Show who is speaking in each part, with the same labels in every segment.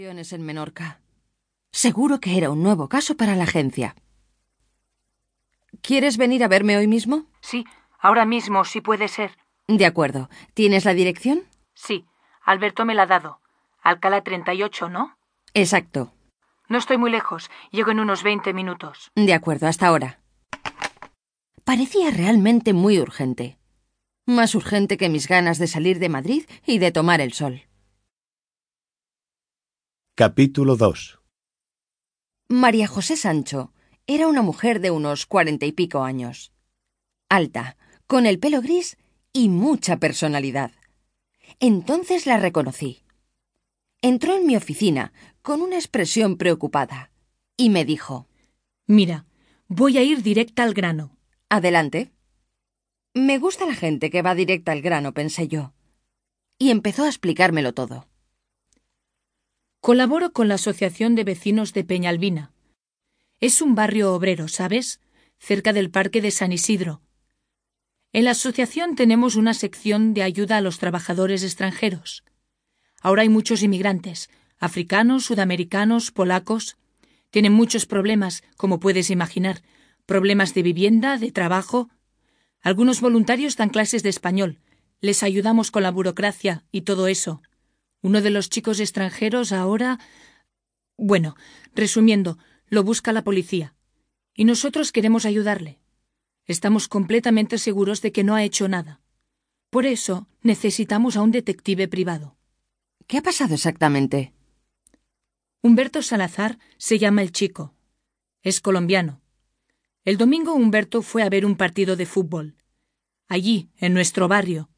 Speaker 1: vacaciones en Menorca. Seguro que era un nuevo caso para la agencia. ¿Quieres venir a verme hoy mismo?
Speaker 2: Sí, ahora mismo, si puede ser.
Speaker 1: De acuerdo. ¿Tienes la dirección?
Speaker 2: Sí, Alberto me la ha dado. Alcalá 38, ¿no?
Speaker 1: Exacto.
Speaker 2: No estoy muy lejos. Llego en unos 20 minutos.
Speaker 1: De acuerdo, hasta ahora. Parecía realmente muy urgente. Más urgente que mis ganas de salir de Madrid y de tomar el sol.
Speaker 3: Capítulo 2
Speaker 1: María José Sancho era una mujer de unos cuarenta y pico años. Alta, con el pelo gris y mucha personalidad. Entonces la reconocí. Entró en mi oficina con una expresión preocupada y me dijo
Speaker 2: Mira, voy a ir directa al grano.
Speaker 1: Adelante. Me gusta la gente que va directa al grano, pensé yo. Y empezó a explicármelo todo.
Speaker 2: Colaboro con la Asociación de Vecinos de Peñalbina. Es un barrio obrero, ¿sabes? Cerca del Parque de San Isidro. En la asociación tenemos una sección de ayuda a los trabajadores extranjeros. Ahora hay muchos inmigrantes, africanos, sudamericanos, polacos. Tienen muchos problemas, como puedes imaginar, problemas de vivienda, de trabajo. Algunos voluntarios dan clases de español. Les ayudamos con la burocracia y todo eso. Uno de los chicos extranjeros ahora. Bueno, resumiendo, lo busca la policía. Y nosotros queremos ayudarle. Estamos completamente seguros de que no ha hecho nada. Por eso necesitamos a un detective privado.
Speaker 1: ¿Qué ha pasado exactamente?
Speaker 2: Humberto Salazar se llama el chico. Es colombiano. El domingo Humberto fue a ver un partido de fútbol. Allí, en nuestro barrio.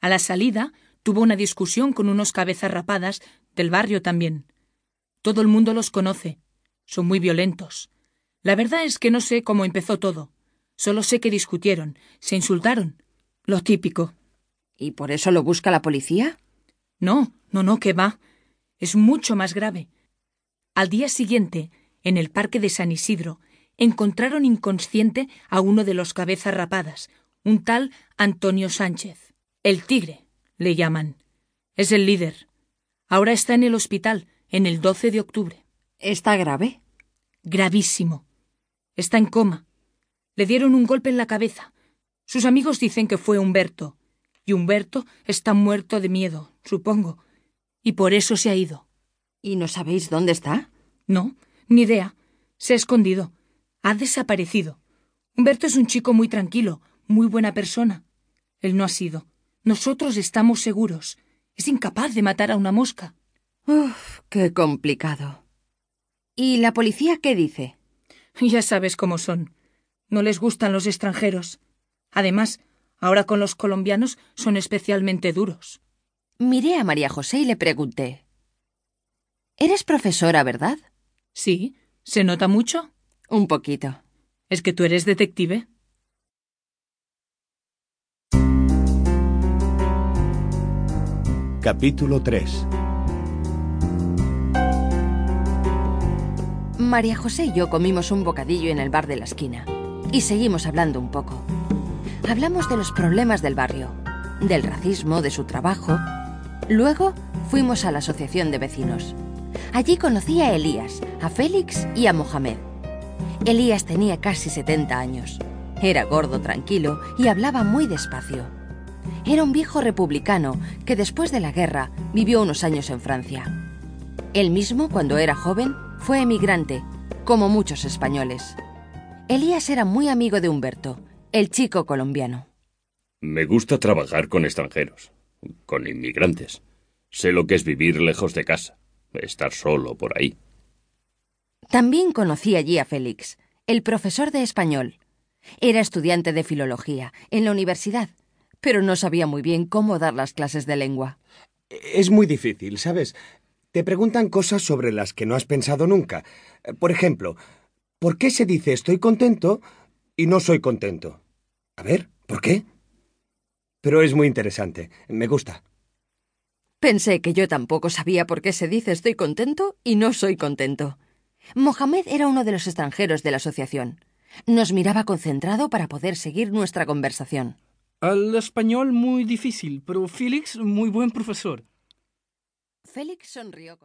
Speaker 2: A la salida, tuvo una discusión con unos cabezas rapadas del barrio también. Todo el mundo los conoce. Son muy violentos. La verdad es que no sé cómo empezó todo. Solo sé que discutieron, se insultaron. Lo típico.
Speaker 1: ¿Y por eso lo busca la policía?
Speaker 2: No, no, no, que va. Es mucho más grave. Al día siguiente, en el parque de San Isidro, encontraron inconsciente a uno de los cabezas rapadas, un tal Antonio Sánchez. El tigre le llaman. Es el líder. Ahora está en el hospital, en el 12 de octubre.
Speaker 1: ¿Está grave?
Speaker 2: Gravísimo. Está en coma. Le dieron un golpe en la cabeza. Sus amigos dicen que fue Humberto. Y Humberto está muerto de miedo, supongo. Y por eso se ha ido.
Speaker 1: ¿Y no sabéis dónde está?
Speaker 2: No, ni idea. Se ha escondido. Ha desaparecido. Humberto es un chico muy tranquilo, muy buena persona. Él no ha sido. Nosotros estamos seguros. Es incapaz de matar a una mosca.
Speaker 1: Uf, qué complicado. ¿Y la policía qué dice?
Speaker 2: Ya sabes cómo son. No les gustan los extranjeros. Además, ahora con los colombianos son especialmente duros.
Speaker 1: Miré a María José y le pregunté. Eres profesora, ¿verdad?
Speaker 2: Sí. ¿Se nota mucho?
Speaker 1: Un poquito.
Speaker 2: ¿Es que tú eres detective?
Speaker 3: Capítulo 3
Speaker 1: María José y yo comimos un bocadillo en el bar de la esquina y seguimos hablando un poco. Hablamos de los problemas del barrio, del racismo, de su trabajo. Luego fuimos a la asociación de vecinos. Allí conocí a Elías, a Félix y a Mohamed. Elías tenía casi 70 años. Era gordo, tranquilo y hablaba muy despacio. Era un viejo republicano que después de la guerra vivió unos años en Francia. Él mismo, cuando era joven, fue emigrante, como muchos españoles. Elías era muy amigo de Humberto, el chico colombiano.
Speaker 4: Me gusta trabajar con extranjeros, con inmigrantes. Sé lo que es vivir lejos de casa, estar solo por ahí.
Speaker 1: También conocí allí a Félix, el profesor de español. Era estudiante de filología en la universidad, pero no sabía muy bien cómo dar las clases de lengua.
Speaker 5: Es muy difícil, ¿sabes? Te preguntan cosas sobre las que no has pensado nunca. Por ejemplo, ¿por qué se dice estoy contento y no soy contento? A ver, ¿por qué? Pero es muy interesante. Me gusta.
Speaker 1: Pensé que yo tampoco sabía por qué se dice estoy contento y no soy contento. Mohamed era uno de los extranjeros de la asociación. Nos miraba concentrado para poder seguir nuestra conversación.
Speaker 6: Al español muy difícil, pero Félix muy buen profesor.
Speaker 1: Félix sonrió con...